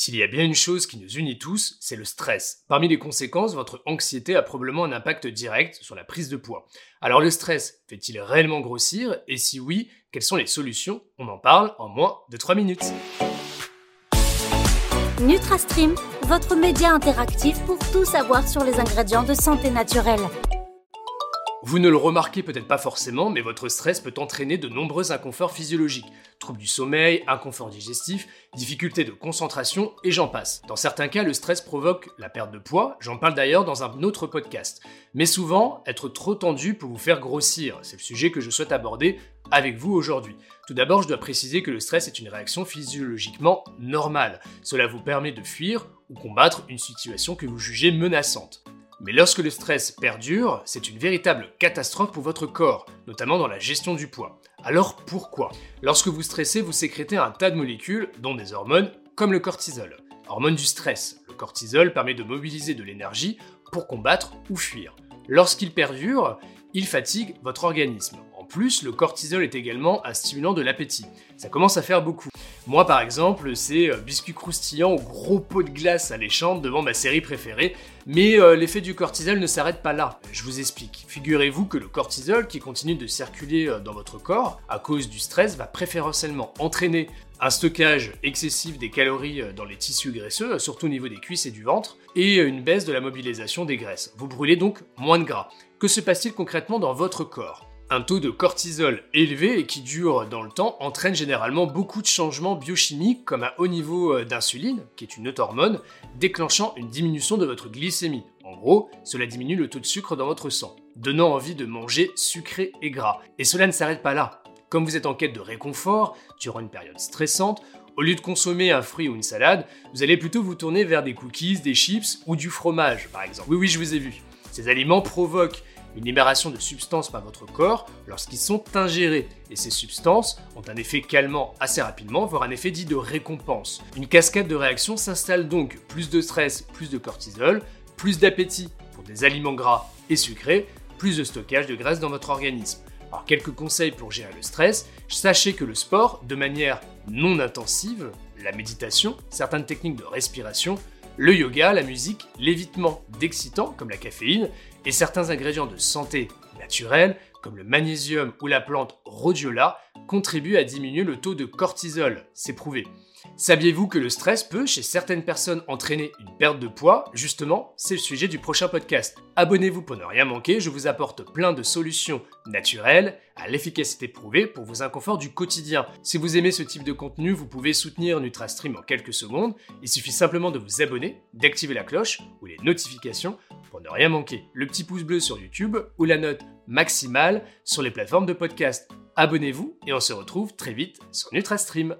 S'il y a bien une chose qui nous unit tous, c'est le stress. Parmi les conséquences, votre anxiété a probablement un impact direct sur la prise de poids. Alors le stress fait-il réellement grossir? Et si oui, quelles sont les solutions? On en parle en moins de 3 minutes. NutraStream, votre média interactif pour tout savoir sur les ingrédients de santé naturelle. Vous ne le remarquez peut-être pas forcément, mais votre stress peut entraîner de nombreux inconforts physiologiques. Troubles du sommeil, inconfort digestif, difficultés de concentration et j'en passe. Dans certains cas, le stress provoque la perte de poids, j'en parle d'ailleurs dans un autre podcast. Mais souvent, être trop tendu peut vous faire grossir. C'est le sujet que je souhaite aborder avec vous aujourd'hui. Tout d'abord, je dois préciser que le stress est une réaction physiologiquement normale. Cela vous permet de fuir ou combattre une situation que vous jugez menaçante. Mais lorsque le stress perdure, c'est une véritable catastrophe pour votre corps, notamment dans la gestion du poids. Alors pourquoi? Lorsque vous stressez, vous sécrétez un tas de molécules, dont des hormones, comme le cortisol. Hormone du stress, le cortisol permet de mobiliser de l'énergie pour combattre ou fuir. Lorsqu'il perdure, il fatigue votre organisme. En plus, le cortisol est également un stimulant de l'appétit. Ça commence à faire beaucoup. Moi, par exemple, c'est euh, biscuit croustillant au gros pot de glace alléchante devant ma série préférée. Mais euh, l'effet du cortisol ne s'arrête pas là. Je vous explique. Figurez-vous que le cortisol, qui continue de circuler euh, dans votre corps à cause du stress, va préférentiellement entraîner un stockage excessif des calories dans les tissus graisseux, surtout au niveau des cuisses et du ventre, et une baisse de la mobilisation des graisses. Vous brûlez donc moins de gras. Que se passe-t-il concrètement dans votre corps? Un taux de cortisol élevé et qui dure dans le temps entraîne généralement beaucoup de changements biochimiques comme un haut niveau euh, d'insuline, qui est une autre hormone, déclenchant une diminution de votre glycémie. En gros, cela diminue le taux de sucre dans votre sang, donnant envie de manger sucré et gras. Et cela ne s'arrête pas là. Comme vous êtes en quête de réconfort, durant une période stressante, au lieu de consommer un fruit ou une salade, vous allez plutôt vous tourner vers des cookies, des chips ou du fromage, par exemple. Oui, oui, je vous ai vu. Ces aliments provoquent une libération de substances par votre corps lorsqu'ils sont ingérés. Et ces substances ont un effet calmant assez rapidement, voire un effet dit de récompense. Une cascade de réactions s'installe donc, plus de stress, plus de cortisol, plus d'appétit pour des aliments gras et sucrés, plus de stockage de graisse dans votre organisme. Alors quelques conseils pour gérer le stress, sachez que le sport, de manière non intensive, la méditation, certaines techniques de respiration, le yoga, la musique, l'évitement d'excitants comme la caféine et certains ingrédients de santé naturels comme le magnésium ou la plante rhodiola contribuent à diminuer le taux de cortisol, c'est prouvé. Saviez-vous que le stress peut, chez certaines personnes, entraîner une perte de poids? Justement, c'est le sujet du prochain podcast. Abonnez-vous pour ne rien manquer, je vous apporte plein de solutions naturelles, à l'efficacité prouvée pour vos inconforts du quotidien. Si vous aimez ce type de contenu, vous pouvez soutenir NutraStream en quelques secondes. Il suffit simplement de vous abonner, d'activer la cloche ou les notifications pour ne rien manquer. Le petit pouce bleu sur YouTube ou la note maximale sur les plateformes de podcast. Abonnez-vous et on se retrouve très vite sur NutraStream.